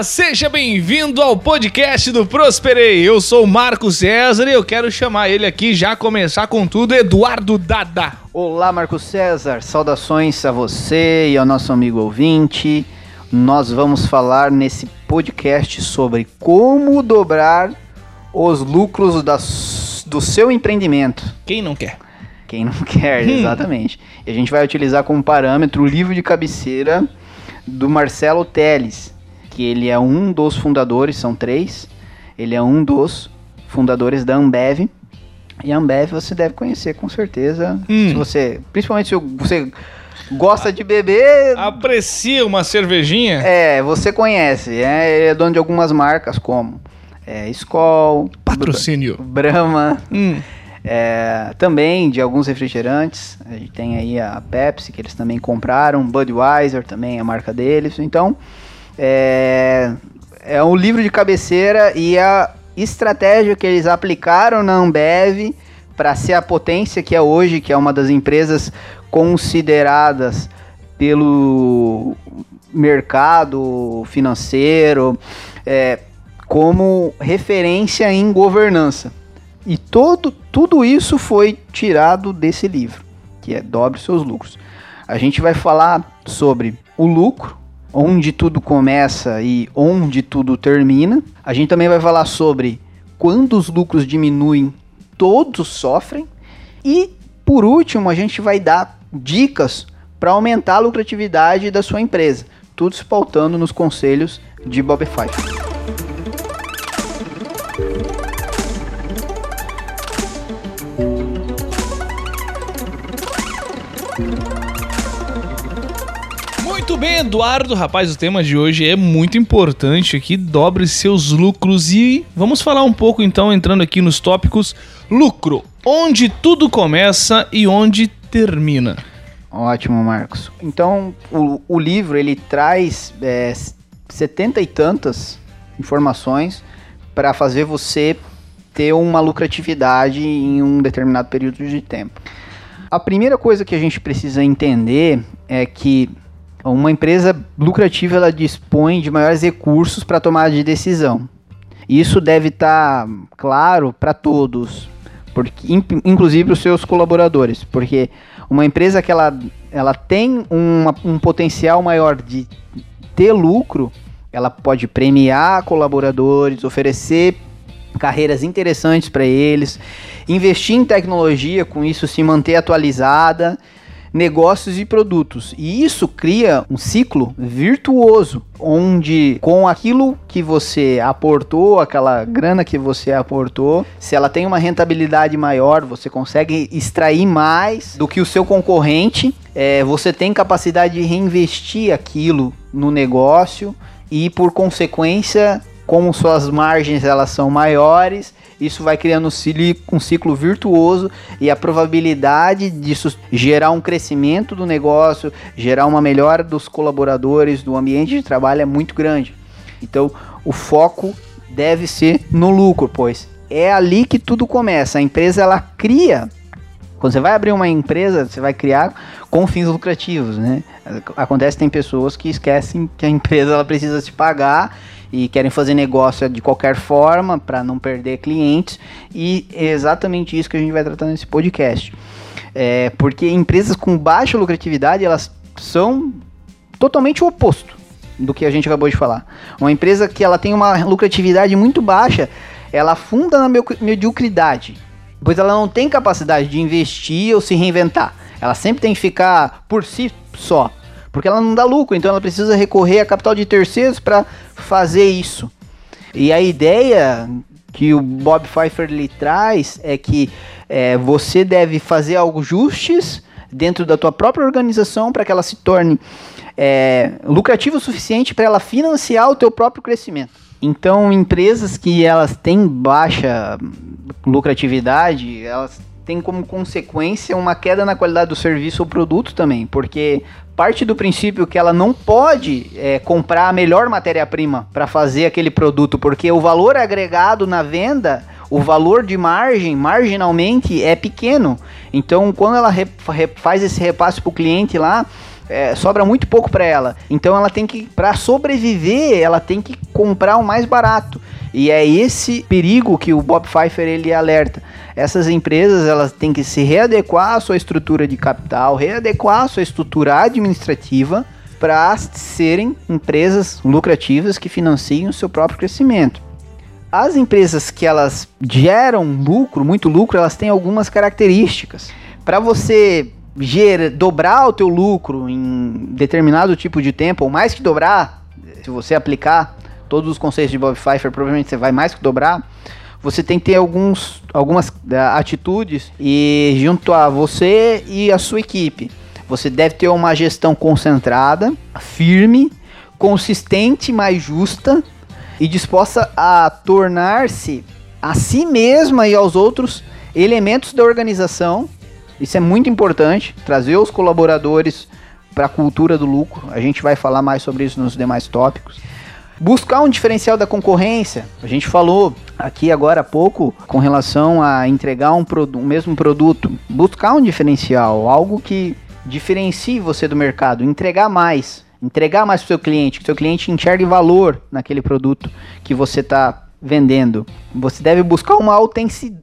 Olá, seja bem-vindo ao podcast do Prosperei. Eu sou o Marco César e eu quero chamar ele aqui já começar com tudo, Eduardo Dada. Olá, Marco César. Saudações a você e ao nosso amigo ouvinte. Nós vamos falar nesse podcast sobre como dobrar os lucros do seu empreendimento. Quem não quer? Quem não quer, Hum. exatamente. E a gente vai utilizar como parâmetro o livro de cabeceira do Marcelo Teles, que ele é um dos fundadores, são três. Ele é um dos fundadores da Ambev. E a Ambev você deve conhecer com certeza. Hum. Se você, principalmente se você gosta de beber, Aprecia uma cervejinha? é, você conhece. É, ele é dono de algumas marcas como é, Skol, Patrocínio. Brahma, Hum. é, também de alguns refrigerantes. A gente tem aí a Pepsi, que eles também compraram, Budweiser também é a marca deles. Então, é, é um livro de cabeceira e a estratégia que eles aplicaram na Ambev para ser a potência que é hoje, que é uma das empresas consideradas pelo mercado financeiro é, como referência em governança. E todo, tudo isso foi tirado desse livro, que é Dobre Seus Lucros. A gente vai falar sobre o lucro, onde tudo começa e onde tudo termina. A gente também vai falar sobre quando os lucros diminuem, todos sofrem. E, por último, a gente vai dar dicas para aumentar a lucratividade da sua empresa. Tudo se pautando nos conselhos de Bob Fife. Bem, Eduardo. Rapaz, o tema de hoje é muito importante aqui. Dobre seus lucros e vamos falar um pouco então, entrando aqui nos tópicos. Lucro, onde tudo começa e onde termina. Ótimo, Marcos. Então, o, o livro ele traz é, setenta e tantas informações para fazer você ter uma lucratividade em um determinado período de tempo. A primeira coisa que a gente precisa entender é que uma empresa lucrativa ela dispõe de maiores recursos para tomar de decisão. Isso deve estar claro para todos, porque in- inclusive para os seus colaboradores, porque uma empresa que ela, ela tem uma- um potencial maior de ter lucro, ela pode premiar colaboradores, oferecer carreiras interessantes para eles, investir em tecnologia, com isso se manter atualizada, negócios e produtos. E isso cria um ciclo virtuoso, onde com aquilo que você aportou, aquela grana que você aportou, se ela tem uma rentabilidade maior, você consegue extrair mais do que o seu concorrente, é, você tem capacidade de reinvestir aquilo no negócio e por consequência, como suas margens elas são maiores, isso vai criando um ciclo, virtuoso e a probabilidade disso gerar um crescimento do negócio, gerar uma melhora dos colaboradores, do ambiente de trabalho é muito grande. Então, o foco deve ser no lucro, pois é ali que tudo começa. A empresa ela cria quando você vai abrir uma empresa, você vai criar com fins lucrativos, né? Acontece tem pessoas que esquecem que a empresa ela precisa se pagar e querem fazer negócio de qualquer forma para não perder clientes e é exatamente isso que a gente vai tratar nesse podcast. É, porque empresas com baixa lucratividade elas são totalmente o oposto do que a gente acabou de falar. Uma empresa que ela tem uma lucratividade muito baixa, ela afunda na mediocridade, pois ela não tem capacidade de investir ou se reinventar. Ela sempre tem que ficar por si só, porque ela não dá lucro, então ela precisa recorrer a capital de terceiros para fazer isso. E a ideia que o Bob Pfeiffer lhe traz é que é, você deve fazer ajustes dentro da tua própria organização para que ela se torne é, lucrativa o suficiente para ela financiar o teu próprio crescimento. Então, empresas que elas têm baixa lucratividade, elas têm como consequência uma queda na qualidade do serviço ou produto também, porque parte do princípio que ela não pode é, comprar a melhor matéria-prima para fazer aquele produto, porque o valor agregado na venda, o valor de margem, marginalmente, é pequeno. Então, quando ela faz esse repasse para o cliente lá, é, sobra muito pouco para ela. Então ela tem que, para sobreviver, ela tem que comprar o mais barato. E é esse perigo que o Bob Pfeiffer ele alerta. Essas empresas elas têm que se readequar à sua estrutura de capital, readequar à sua estrutura administrativa para serem empresas lucrativas que financiem o seu próprio crescimento. As empresas que elas geram lucro, muito lucro, elas têm algumas características. Para você ger, dobrar o teu lucro em determinado tipo de tempo, ou mais que dobrar, se você aplicar todos os conceitos de Bob Pfeiffer, provavelmente você vai mais que dobrar. Você tem que ter alguns, algumas uh, atitudes e junto a você e a sua equipe. Você deve ter uma gestão concentrada, firme, consistente, mais justa e disposta a tornar-se a si mesma e aos outros elementos da organização. Isso é muito importante, trazer os colaboradores para a cultura do lucro. A gente vai falar mais sobre isso nos demais tópicos. Buscar um diferencial da concorrência. A gente falou aqui agora há pouco com relação a entregar um, mesmo produto. Buscar um diferencial, algo que diferencie você do mercado, entregar mais entregar mais para o seu cliente, que o seu cliente enxergue valor naquele produto que você está vendendo. Você deve buscar uma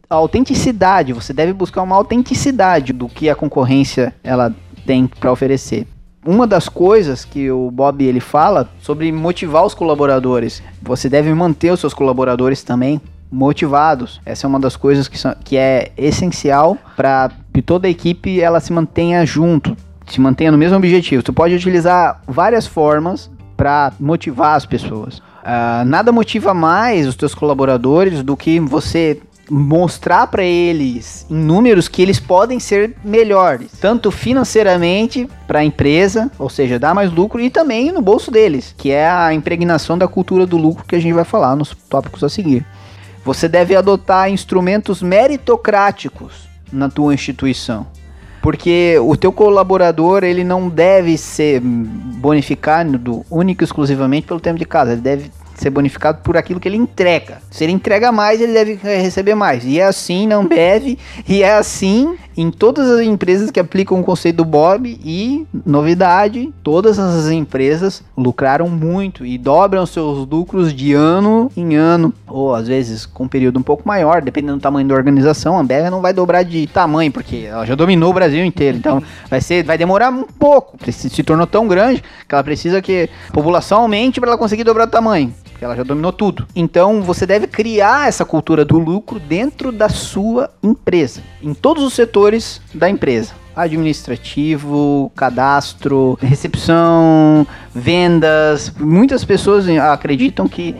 autenticidade, você deve buscar uma autenticidade do que a concorrência ela tem para oferecer. Uma das coisas que o Bob ele fala sobre motivar os colaboradores. Você deve manter os seus colaboradores também motivados. Essa é uma das coisas que, são, que é essencial para que toda a equipe ela se mantenha junto, se mantenha no mesmo objetivo. Tu pode utilizar várias formas para motivar as pessoas. Uh, nada motiva mais os teus colaboradores do que você mostrar para eles em números que eles podem ser melhores, tanto financeiramente para a empresa, ou seja, dar mais lucro e também no bolso deles, que é a impregnação da cultura do lucro que a gente vai falar nos tópicos a seguir. Você deve adotar instrumentos meritocráticos na tua instituição. Porque o teu colaborador, ele não deve ser bonificado único e exclusivamente pelo tempo de casa. Ele deve ser bonificado por aquilo que ele entrega. Se ele entrega mais, ele deve receber mais. E é assim não deve, e é assim em todas as empresas que aplicam o conceito do Bob e novidade, todas as empresas lucraram muito e dobram seus lucros de ano em ano, ou às vezes com um período um pouco maior, dependendo do tamanho da organização. A Ambev não vai dobrar de tamanho porque ela já dominou o Brasil inteiro, então vai ser, vai demorar um pouco. Se tornou tão grande que ela precisa que a população aumente para ela conseguir dobrar o tamanho porque ela já dominou tudo. Então você deve criar essa cultura do lucro dentro da sua empresa, em todos os setores da empresa administrativo, cadastro, recepção, vendas. Muitas pessoas acreditam que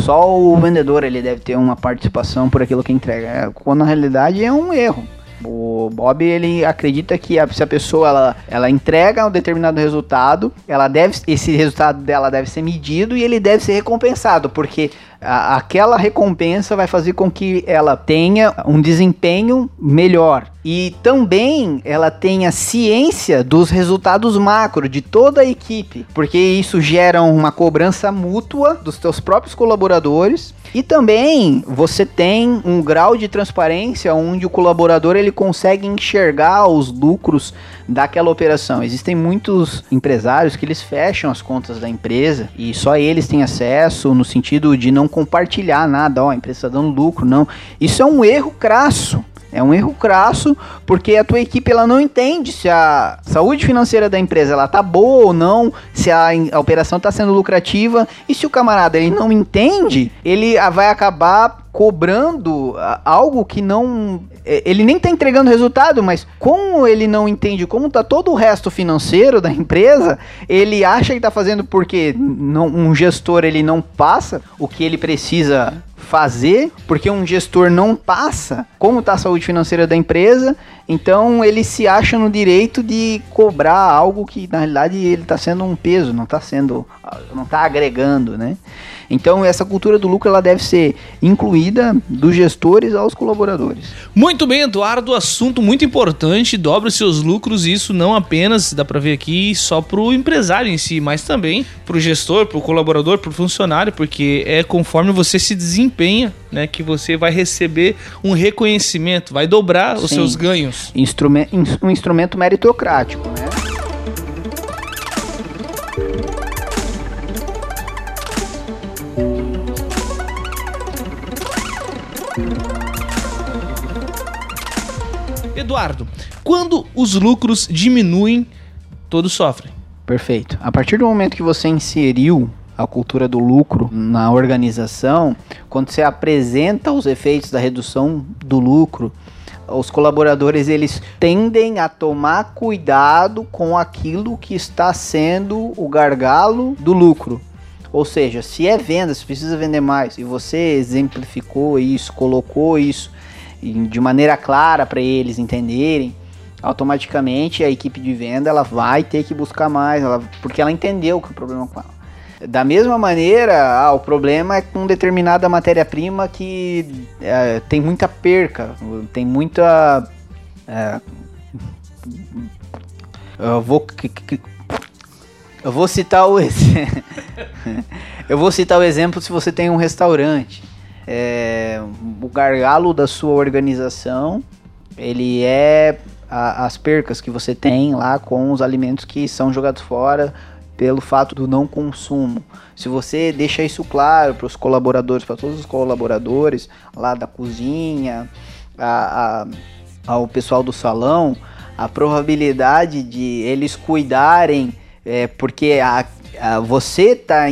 só o vendedor ele deve ter uma participação por aquilo que entrega, quando na realidade é um erro. O Bob ele acredita que a, se a pessoa ela, ela entrega um determinado resultado, ela deve esse resultado dela deve ser medido e ele deve ser recompensado, porque a, aquela recompensa vai fazer com que ela tenha um desempenho melhor. E também ela tenha ciência dos resultados macro de toda a equipe, porque isso gera uma cobrança mútua dos teus próprios colaboradores. E também você tem um grau de transparência onde o colaborador ele consegue enxergar os lucros daquela operação. Existem muitos empresários que eles fecham as contas da empresa e só eles têm acesso no sentido de não compartilhar nada, ó, a empresa está dando lucro, não. Isso é um erro crasso. É um erro crasso, porque a tua equipe ela não entende se a saúde financeira da empresa ela tá boa ou não, se a, a operação está sendo lucrativa, e se o camarada ele não entende, ele vai acabar cobrando algo que não é, ele nem está entregando resultado, mas como ele não entende como está todo o resto financeiro da empresa, ele acha que está fazendo porque não, um gestor ele não passa o que ele precisa fazer, porque um gestor não passa como está a saúde financeira da empresa, então ele se acha no direito de cobrar algo que na realidade ele está sendo um peso, não está sendo, não está agregando, né? Então essa cultura do lucro ela deve ser incluída dos gestores aos colaboradores. Muito bem, Eduardo, assunto muito importante, dobre seus lucros, isso não apenas dá para ver aqui só para o empresário em si, mas também para o gestor, para o colaborador, para o funcionário, porque é conforme você se desempenha, né, que você vai receber um reconhecimento, vai dobrar Sim. os seus ganhos. Instrumen um instrumento meritocrático, né? Eduardo, quando os lucros diminuem, todos sofrem. Perfeito. A partir do momento que você inseriu a cultura do lucro na organização, quando você apresenta os efeitos da redução do lucro, os colaboradores eles tendem a tomar cuidado com aquilo que está sendo o gargalo do lucro. Ou seja, se é venda, se precisa vender mais, e você exemplificou isso, colocou isso de maneira clara para eles entenderem, automaticamente a equipe de venda ela vai ter que buscar mais, ela, porque ela entendeu que o problema é com ela. Da mesma maneira, ah, o problema é com determinada matéria-prima que é, tem muita perca, tem muita. É, eu vou. Eu vou citar o eu vou citar o exemplo se você tem um restaurante. É, o gargalo da sua organização ele é a, as percas que você tem lá com os alimentos que são jogados fora pelo fato do não consumo. Se você deixa isso claro para os colaboradores, para todos os colaboradores lá da cozinha, a, a, ao pessoal do salão, a probabilidade de eles cuidarem, é, porque a, a, você está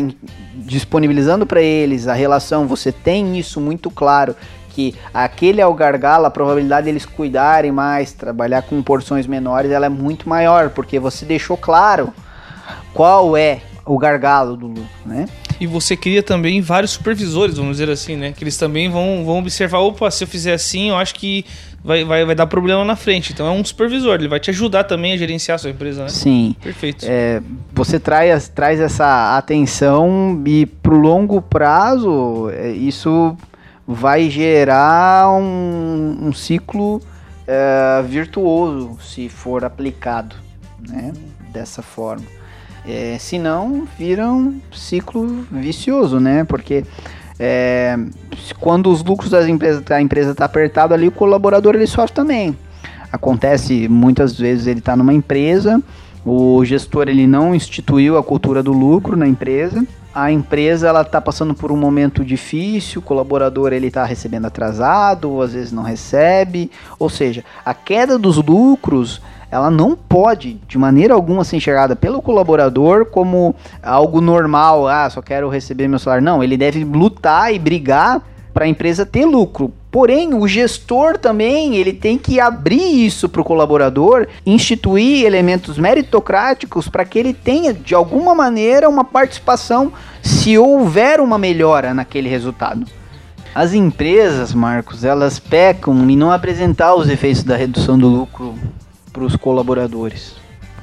disponibilizando para eles a relação, você tem isso muito claro que aquele é o gargalo, a probabilidade deles cuidarem mais, trabalhar com porções menores, ela é muito maior, porque você deixou claro qual é o gargalo do lucro, né? E você cria também vários supervisores, vamos dizer assim, né? Que eles também vão, vão observar, opa, se eu fizer assim, eu acho que vai, vai, vai dar problema na frente. Então é um supervisor, ele vai te ajudar também a gerenciar a sua empresa, né? Sim. Perfeito. É, você traz, traz essa atenção e pro longo prazo, é, isso vai gerar um, um ciclo é, virtuoso se for aplicado, né? Dessa forma. É, senão vira um ciclo vicioso, né? Porque é, quando os lucros das empresas, a empresa está apertado ali, o colaborador ele sofre também. Acontece muitas vezes ele está numa empresa, o gestor ele não instituiu a cultura do lucro na empresa, a empresa ela está passando por um momento difícil, o colaborador ele está recebendo atrasado, ou às vezes não recebe, ou seja, a queda dos lucros ela não pode, de maneira alguma, ser enxergada pelo colaborador como algo normal. Ah, só quero receber meu salário. Não, ele deve lutar e brigar para a empresa ter lucro. Porém, o gestor também ele tem que abrir isso para o colaborador, instituir elementos meritocráticos para que ele tenha, de alguma maneira, uma participação se houver uma melhora naquele resultado. As empresas, Marcos, elas pecam em não apresentar os efeitos da redução do lucro para os colaboradores.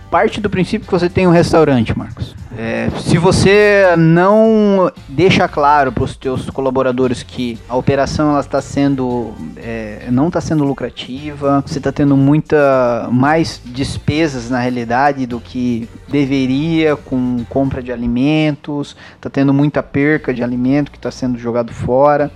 Parte do princípio que você tem um restaurante, Marcos. É, se você não deixa claro para os teus colaboradores que a operação ela está sendo é, não está sendo lucrativa, você está tendo muita mais despesas na realidade do que deveria com compra de alimentos, está tendo muita perca de alimento que está sendo jogado fora.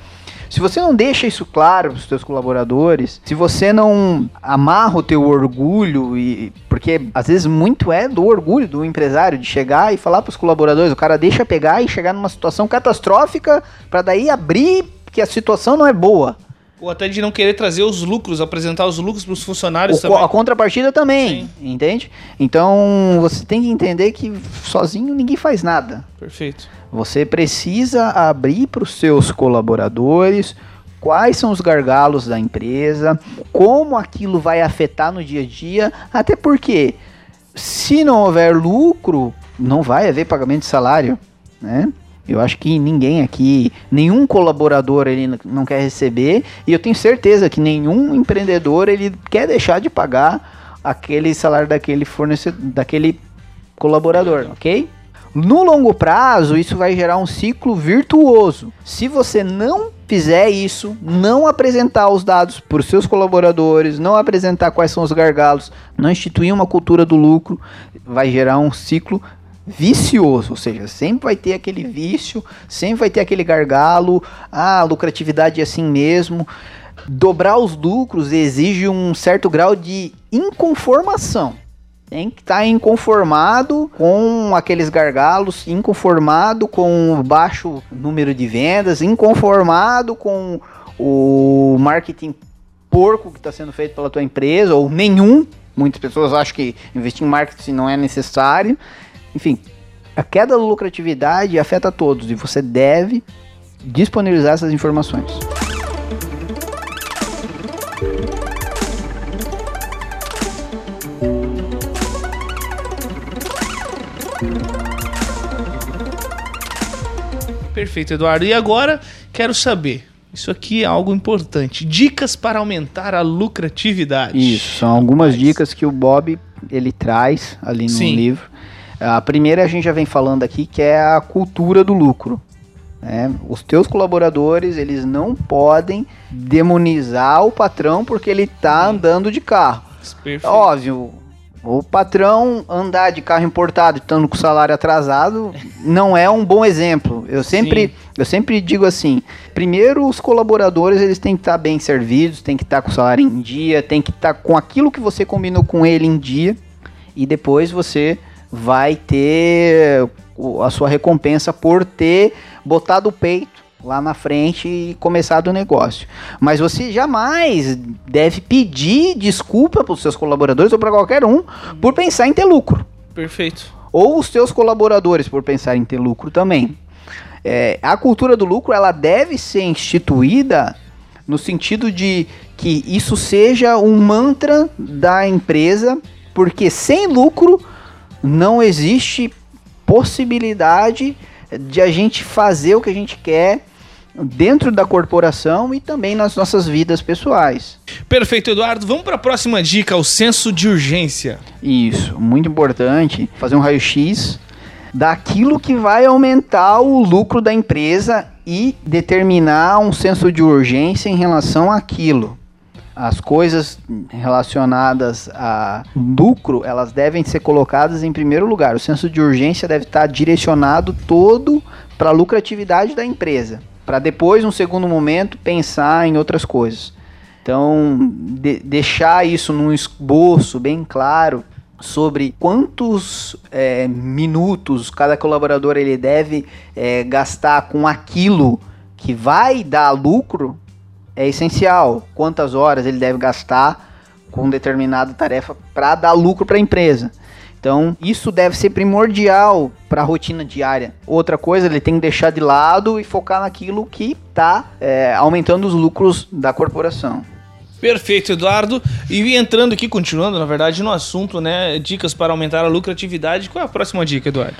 Se você não deixa isso claro para os seus colaboradores, se você não amarra o teu orgulho e porque às vezes muito é do orgulho do empresário de chegar e falar para os colaboradores, o cara deixa pegar e chegar numa situação catastrófica para daí abrir que a situação não é boa. Ou até de não querer trazer os lucros, apresentar os lucros para os funcionários o, também. A contrapartida também, Sim. entende? Então você tem que entender que sozinho ninguém faz nada. Perfeito. Você precisa abrir para os seus colaboradores quais são os gargalos da empresa, como aquilo vai afetar no dia a dia, até porque se não houver lucro, não vai haver pagamento de salário, né? Eu acho que ninguém aqui, nenhum colaborador ele não quer receber e eu tenho certeza que nenhum empreendedor ele quer deixar de pagar aquele salário daquele fornecedor, daquele colaborador, ok? No longo prazo, isso vai gerar um ciclo virtuoso. Se você não fizer isso, não apresentar os dados para os seus colaboradores, não apresentar quais são os gargalos, não instituir uma cultura do lucro, vai gerar um ciclo vicioso, ou seja, sempre vai ter aquele vício, sempre vai ter aquele gargalo, ah, a lucratividade é assim mesmo. Dobrar os lucros exige um certo grau de inconformação tem que estar tá inconformado com aqueles gargalos, inconformado com o baixo número de vendas, inconformado com o marketing porco que está sendo feito pela tua empresa, ou nenhum. Muitas pessoas acham que investir em marketing não é necessário. Enfim, a queda da lucratividade afeta todos e você deve disponibilizar essas informações. Perfeito, Eduardo. E agora quero saber. Isso aqui é algo importante. Dicas para aumentar a lucratividade. Isso, são algumas dicas que o Bob ele traz ali no Sim. livro. A primeira a gente já vem falando aqui que é a cultura do lucro. Né? Os teus colaboradores eles não podem demonizar o patrão porque ele está andando de carro. Perfeito. Óbvio, o patrão andar de carro importado estando com salário atrasado não é um bom exemplo. Eu sempre, eu sempre digo assim: primeiro, os colaboradores eles têm que estar bem servidos, têm que estar com o salário em dia, têm que estar com aquilo que você combinou com ele em dia, e depois você vai ter a sua recompensa por ter botado o peito lá na frente e começar do negócio. Mas você jamais deve pedir desculpa para os seus colaboradores ou para qualquer um por pensar em ter lucro. Perfeito. Ou os seus colaboradores por pensar em ter lucro também. É, a cultura do lucro ela deve ser instituída no sentido de que isso seja um mantra da empresa, porque sem lucro não existe possibilidade de a gente fazer o que a gente quer dentro da corporação e também nas nossas vidas pessoais. Perfeito, Eduardo. Vamos para a próxima dica, o senso de urgência. Isso, muito importante. Fazer um raio-x daquilo que vai aumentar o lucro da empresa e determinar um senso de urgência em relação àquilo. As coisas relacionadas a lucro, elas devem ser colocadas em primeiro lugar. O senso de urgência deve estar direcionado todo para a lucratividade da empresa para depois, num segundo momento, pensar em outras coisas. Então, de, deixar isso num esboço bem claro sobre quantos é, minutos cada colaborador ele deve é, gastar com aquilo que vai dar lucro é essencial. Quantas horas ele deve gastar com determinada tarefa para dar lucro para a empresa. Então, isso deve ser primordial para a rotina diária. Outra coisa, ele tem que deixar de lado e focar naquilo que está é, aumentando os lucros da corporação. Perfeito, Eduardo. E entrando aqui, continuando, na verdade, no assunto, né? Dicas para aumentar a lucratividade. Qual é a próxima dica, Eduardo?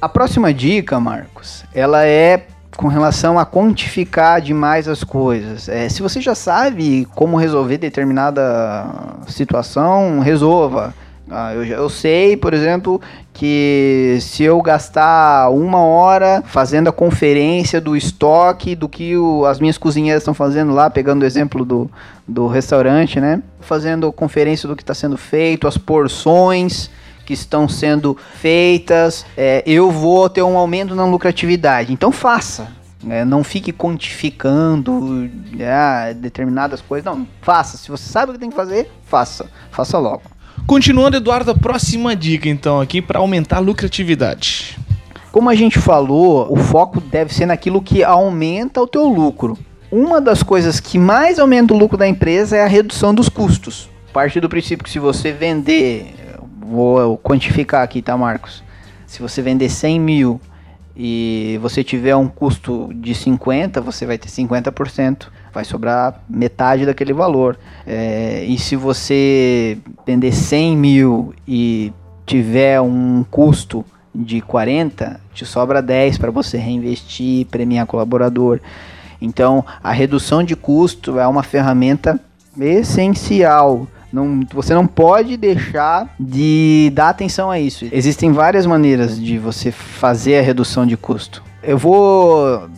A próxima dica, Marcos, ela é com relação a quantificar demais as coisas. É, se você já sabe como resolver determinada situação, resolva. Ah, eu, eu sei, por exemplo, que se eu gastar uma hora fazendo a conferência do estoque do que o, as minhas cozinheiras estão fazendo lá, pegando o exemplo do, do restaurante, né? Fazendo conferência do que está sendo feito, as porções que estão sendo feitas, é, eu vou ter um aumento na lucratividade. Então faça. É, não fique quantificando é, determinadas coisas. Não, faça. Se você sabe o que tem que fazer, faça. Faça logo. Continuando, Eduardo, a próxima dica então aqui para aumentar a lucratividade. Como a gente falou, o foco deve ser naquilo que aumenta o teu lucro. Uma das coisas que mais aumenta o lucro da empresa é a redução dos custos. Parte do princípio que se você vender, vou quantificar aqui, tá, Marcos? Se você vender 100 mil e você tiver um custo de 50, você vai ter 50% vai sobrar metade daquele valor. É, e se você vender 100 mil e tiver um custo de 40, te sobra 10 para você reinvestir, premiar colaborador. Então, a redução de custo é uma ferramenta essencial. Não, você não pode deixar de dar atenção a isso. Existem várias maneiras de você fazer a redução de custo. Eu vou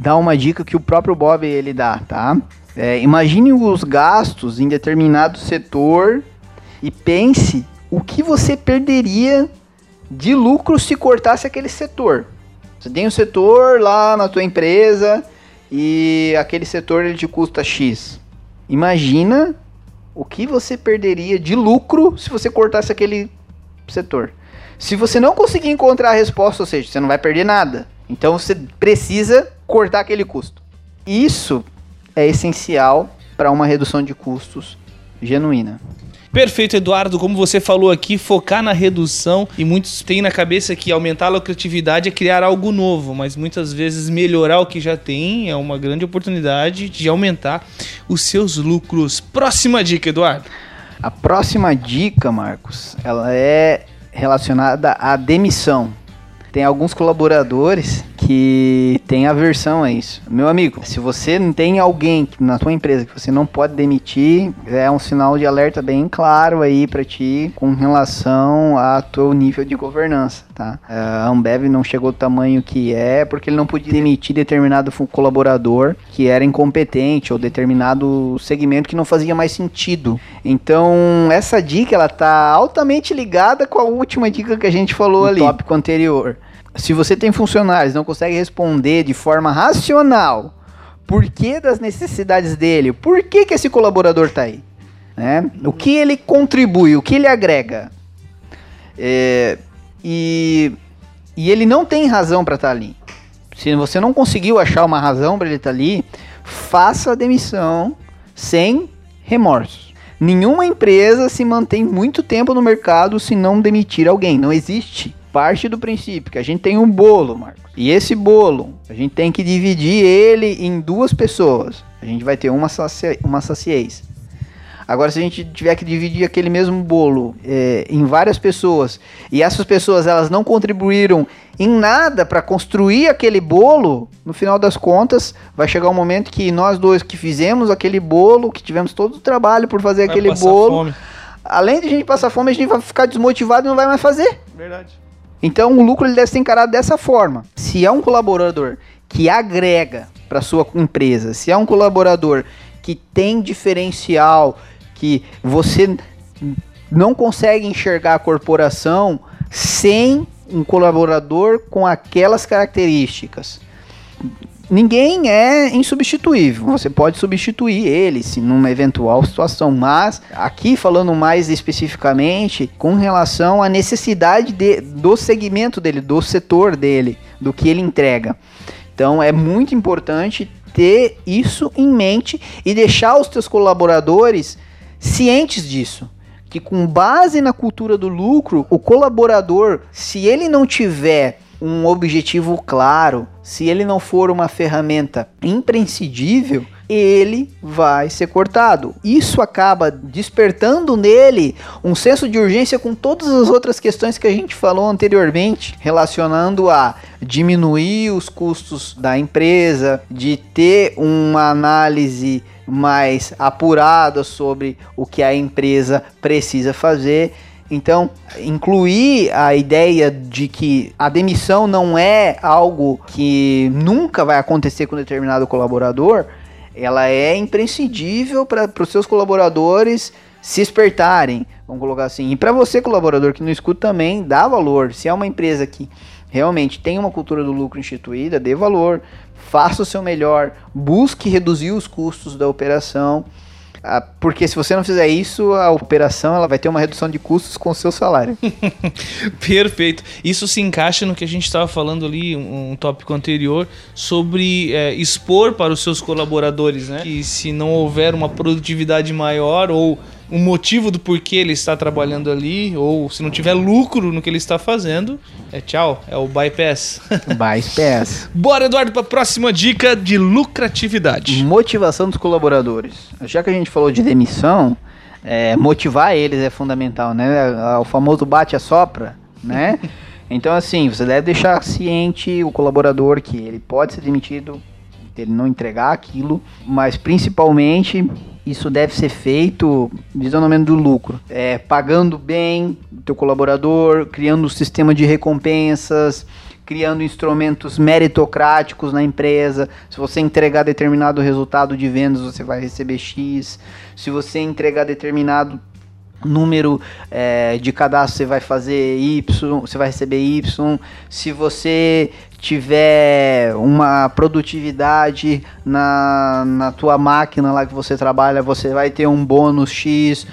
dar uma dica que o próprio Bob ele dá, tá? É, imagine os gastos em determinado setor e pense o que você perderia de lucro se cortasse aquele setor. Você tem um setor lá na tua empresa e aquele setor ele te custa X. Imagina o que você perderia de lucro se você cortasse aquele setor. Se você não conseguir encontrar a resposta, ou seja, você não vai perder nada. Então você precisa cortar aquele custo. Isso é essencial para uma redução de custos genuína. Perfeito, Eduardo. Como você falou aqui, focar na redução e muitos têm na cabeça que aumentar a lucratividade é criar algo novo, mas muitas vezes melhorar o que já tem é uma grande oportunidade de aumentar os seus lucros. Próxima dica, Eduardo. A próxima dica, Marcos, ela é relacionada à demissão. Tem alguns colaboradores que têm aversão a isso. Meu amigo, se você não tem alguém na sua empresa que você não pode demitir, é um sinal de alerta bem claro aí para ti com relação a teu nível de governança, tá? A Ambev não chegou ao tamanho que é porque ele não podia demitir determinado colaborador que era incompetente ou determinado segmento que não fazia mais sentido. Então, essa dica ela tá altamente ligada com a última dica que a gente falou no ali, tópico anterior se você tem funcionários não consegue responder de forma racional por que das necessidades dele, por que, que esse colaborador está aí, né? o que ele contribui, o que ele agrega, é, e, e ele não tem razão para estar tá ali. Se você não conseguiu achar uma razão para ele estar tá ali, faça a demissão sem remorso. Nenhuma empresa se mantém muito tempo no mercado se não demitir alguém. Não existe parte do princípio que a gente tem um bolo, Marcos. E esse bolo, a gente tem que dividir ele em duas pessoas. A gente vai ter uma, saci uma saciez. Agora, se a gente tiver que dividir aquele mesmo bolo é, em várias pessoas e essas pessoas elas não contribuíram em nada para construir aquele bolo, no final das contas, vai chegar um momento que nós dois que fizemos aquele bolo, que tivemos todo o trabalho por fazer vai aquele bolo, fome. além de a gente passar fome, a gente vai ficar desmotivado e não vai mais fazer. Verdade. Então o lucro ele deve ser encarado dessa forma. Se é um colaborador que agrega para sua empresa, se é um colaborador que tem diferencial, que você não consegue enxergar a corporação sem um colaborador com aquelas características ninguém é insubstituível. Você pode substituir ele se numa eventual situação, mas aqui falando mais especificamente com relação à necessidade de, do segmento dele, do setor dele, do que ele entrega. Então é muito importante ter isso em mente e deixar os teus colaboradores cientes disso que com base na cultura do lucro, o colaborador, se ele não tiver um objetivo claro, se ele não for uma ferramenta imprescindível, ele vai ser cortado. Isso acaba despertando nele um senso de urgência com todas as outras questões que a gente falou anteriormente, relacionando a diminuir os custos da empresa, de ter uma análise mais apurada sobre o que a empresa precisa fazer então, incluir a ideia de que a demissão não é algo que nunca vai acontecer com determinado colaborador, ela é imprescindível para os seus colaboradores se espertarem, vamos colocar assim. E para você, colaborador que não escuta também, dá valor. Se é uma empresa que realmente tem uma cultura do lucro instituída, dê valor, faça o seu melhor, busque reduzir os custos da operação porque se você não fizer isso, a operação ela vai ter uma redução de custos com o seu salário. Perfeito. Isso se encaixa no que a gente estava falando ali, um, um tópico anterior, sobre é, expor para os seus colaboradores, né? Que se não houver uma produtividade maior ou um motivo do porquê ele está trabalhando ali, ou se não tiver lucro no que ele está fazendo, é tchau, é o bypass. Bypass. Bora, Eduardo, para a próxima dica de lucratividade. Motivação dos colaboradores. Já que a gente falou de demissão, é, motivar eles é fundamental, né? O famoso bate a sopra, né? Então, assim, você deve deixar ciente o colaborador que ele pode ser demitido, ele não entregar aquilo, mas principalmente isso deve ser feito visando do lucro, é, pagando bem o teu colaborador, criando um sistema de recompensas, criando instrumentos meritocráticos na empresa. Se você entregar determinado resultado de vendas, você vai receber X. Se você entregar determinado número é, de cadastro você vai fazer Y, você vai receber Y. Se você tiver uma produtividade na, na tua máquina lá que você trabalha, você vai ter um bônus X.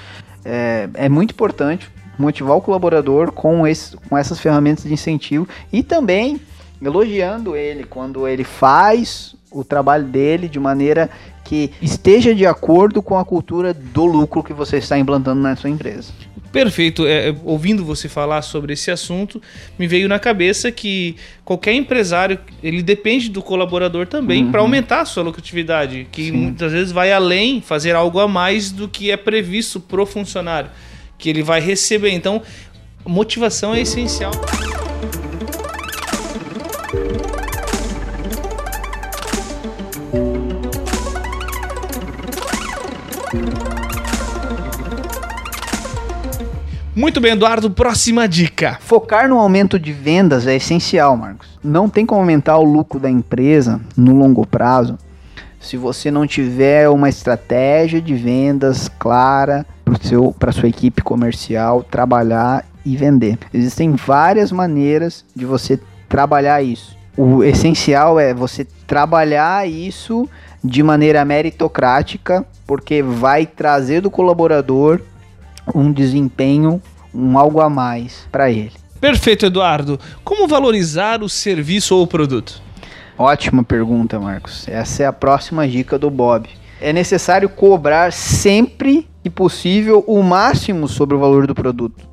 É, é muito importante motivar o colaborador com, esse, com essas ferramentas de incentivo e também elogiando ele quando ele faz o trabalho dele de maneira que esteja de acordo com a cultura do lucro que você está implantando na sua empresa. Perfeito. É, é, ouvindo você falar sobre esse assunto, me veio na cabeça que qualquer empresário ele depende do colaborador também uhum. para aumentar a sua lucratividade, que Sim. muitas vezes vai além, fazer algo a mais do que é previsto pro funcionário, que ele vai receber. Então, motivação é essencial. Muito bem, Eduardo, próxima dica. Focar no aumento de vendas é essencial, Marcos. Não tem como aumentar o lucro da empresa no longo prazo se você não tiver uma estratégia de vendas clara para sua equipe comercial trabalhar e vender. Existem várias maneiras de você trabalhar isso. O essencial é você trabalhar isso de maneira meritocrática, porque vai trazer do colaborador um desempenho, um algo a mais para ele. Perfeito, Eduardo. Como valorizar o serviço ou o produto? Ótima pergunta, Marcos. Essa é a próxima dica do Bob. É necessário cobrar sempre que possível o máximo sobre o valor do produto.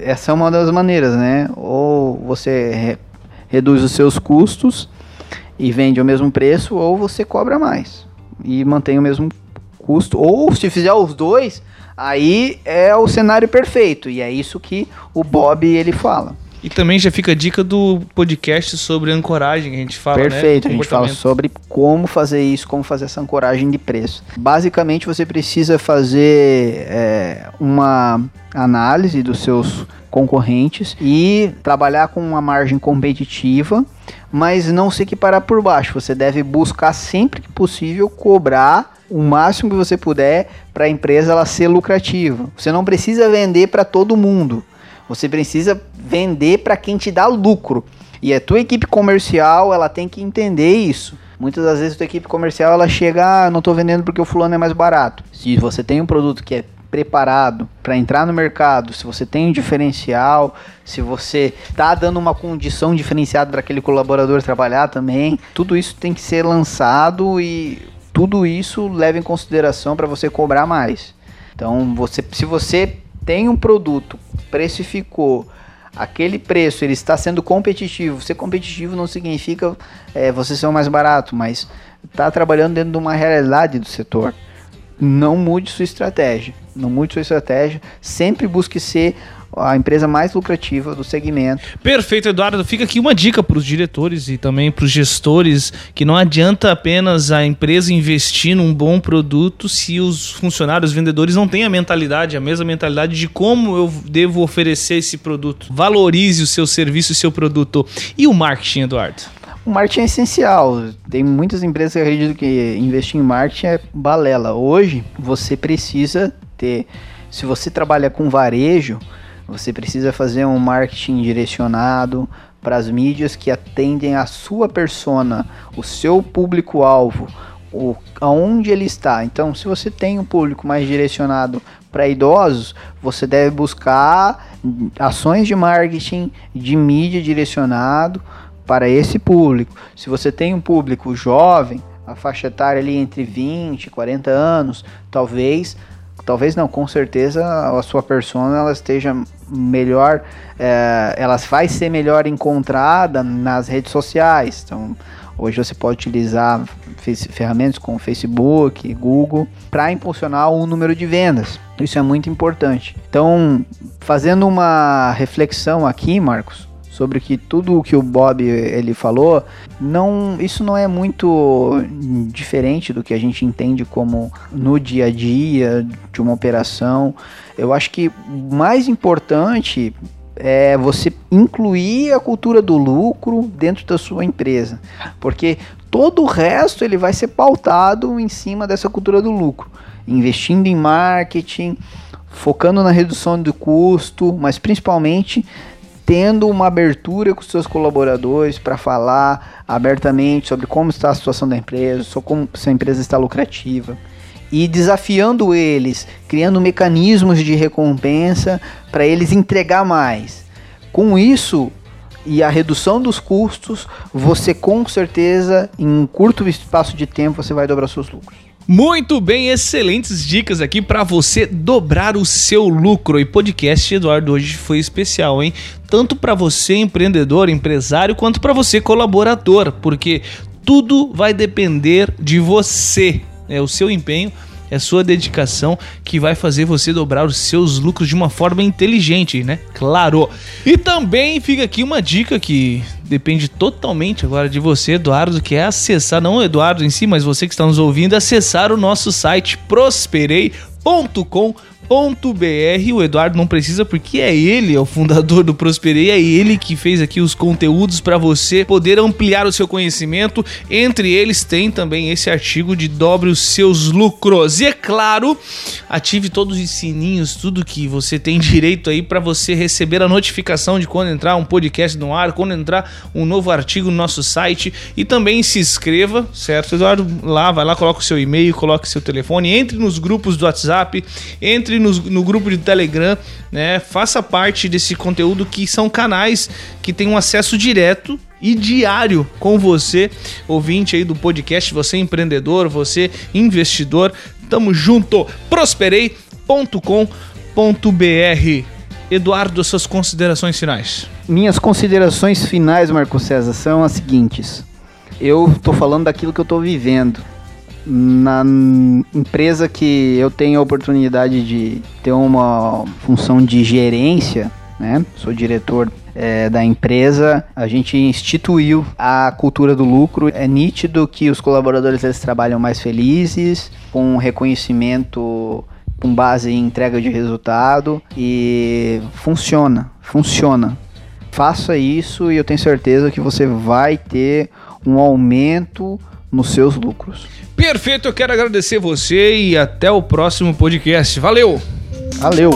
Essa é uma das maneiras, né? Ou você re reduz os seus custos e vende ao mesmo preço, ou você cobra mais e mantém o mesmo custo. Ou se fizer os dois, Aí é o cenário perfeito e é isso que o Bob ele fala. E também já fica a dica do podcast sobre ancoragem que a gente fala, né? Perfeito, né? a gente fala sobre como fazer isso, como fazer essa ancoragem de preço. Basicamente, você precisa fazer é, uma análise dos seus concorrentes e trabalhar com uma margem competitiva, mas não se equiparar por baixo. Você deve buscar sempre que possível cobrar o máximo que você puder para a empresa ela ser lucrativa. Você não precisa vender para todo mundo. Você precisa vender para quem te dá lucro. E a tua equipe comercial, ela tem que entender isso. Muitas das vezes a tua equipe comercial, ela chega, ah, não estou vendendo porque o fulano é mais barato. Se você tem um produto que é preparado para entrar no mercado, se você tem um diferencial, se você está dando uma condição diferenciada para aquele colaborador trabalhar também, tudo isso tem que ser lançado e tudo isso leva em consideração para você cobrar mais. Então, você, se você tem um produto, precificou, aquele preço ele está sendo competitivo. Ser competitivo não significa é, você ser o mais barato, mas está trabalhando dentro de uma realidade do setor. Não mude sua estratégia. Não mude sua estratégia. Sempre busque ser a empresa mais lucrativa do segmento. Perfeito, Eduardo. Fica aqui uma dica para os diretores e também para os gestores que não adianta apenas a empresa investir num bom produto se os funcionários, os vendedores não têm a mentalidade, a mesma mentalidade de como eu devo oferecer esse produto. Valorize o seu serviço e seu produto. E o marketing, Eduardo? O marketing é essencial. Tem muitas empresas que acreditam que investir em marketing é balela. Hoje, você precisa ter. Se você trabalha com varejo, você precisa fazer um marketing direcionado para as mídias que atendem a sua persona, o seu público-alvo, aonde ele está. Então, se você tem um público mais direcionado para idosos, você deve buscar ações de marketing de mídia direcionado para esse público. Se você tem um público jovem, a faixa etária ali entre 20 e 40 anos, talvez talvez não, com certeza a sua persona ela esteja melhor, é, ela vai ser melhor encontrada nas redes sociais. Então, hoje você pode utilizar ferramentas como Facebook, Google, para impulsionar o número de vendas. Isso é muito importante. Então, fazendo uma reflexão aqui, Marcos, sobre que tudo o que o Bob ele falou, não, isso não é muito diferente do que a gente entende como no dia a dia de uma operação. Eu acho que mais importante é você incluir a cultura do lucro dentro da sua empresa, porque todo o resto ele vai ser pautado em cima dessa cultura do lucro, investindo em marketing, focando na redução do custo, mas principalmente tendo uma abertura com seus colaboradores para falar abertamente sobre como está a situação da empresa, como se a empresa está lucrativa e desafiando eles, criando mecanismos de recompensa para eles entregar mais. Com isso, e a redução dos custos, você com certeza, em um curto espaço de tempo, você vai dobrar seus lucros. Muito bem, excelentes dicas aqui para você dobrar o seu lucro. E podcast Eduardo hoje foi especial, hein? Tanto para você empreendedor, empresário, quanto para você colaborador, porque tudo vai depender de você, é o seu empenho é sua dedicação que vai fazer você dobrar os seus lucros de uma forma inteligente, né? Claro. E também fica aqui uma dica que depende totalmente agora de você, Eduardo, que é acessar, não o Eduardo em si, mas você que está nos ouvindo, acessar o nosso site prosperei.com prosperei.br. O Eduardo não precisa porque é ele, é o fundador do Prosperei, é ele que fez aqui os conteúdos para você poder ampliar o seu conhecimento. Entre eles tem também esse artigo de dobre os seus lucros. E é claro, ative todos os sininhos, tudo que você tem direito aí para você receber a notificação de quando entrar um podcast no ar, quando entrar um novo artigo no nosso site e também se inscreva, certo, Eduardo? Lá, vai lá, coloca o seu e-mail, coloca o seu telefone, entre nos grupos do WhatsApp, entre no, no grupo de Telegram, né? Faça parte desse conteúdo que são canais que têm um acesso direto e diário com você, ouvinte aí do podcast, você empreendedor, você investidor. Tamo junto. prosperei.com.br. Eduardo, suas considerações finais. Minhas considerações finais, Marco César, são as seguintes. Eu tô falando daquilo que eu tô vivendo na empresa que eu tenho a oportunidade de ter uma função de gerência, né? Sou diretor é, da empresa, a gente instituiu a cultura do lucro. É nítido que os colaboradores eles trabalham mais felizes, com reconhecimento com base em entrega de resultado e funciona, funciona. Faça isso e eu tenho certeza que você vai ter um aumento nos seus lucros. Perfeito, eu quero agradecer você e até o próximo podcast. Valeu! Valeu!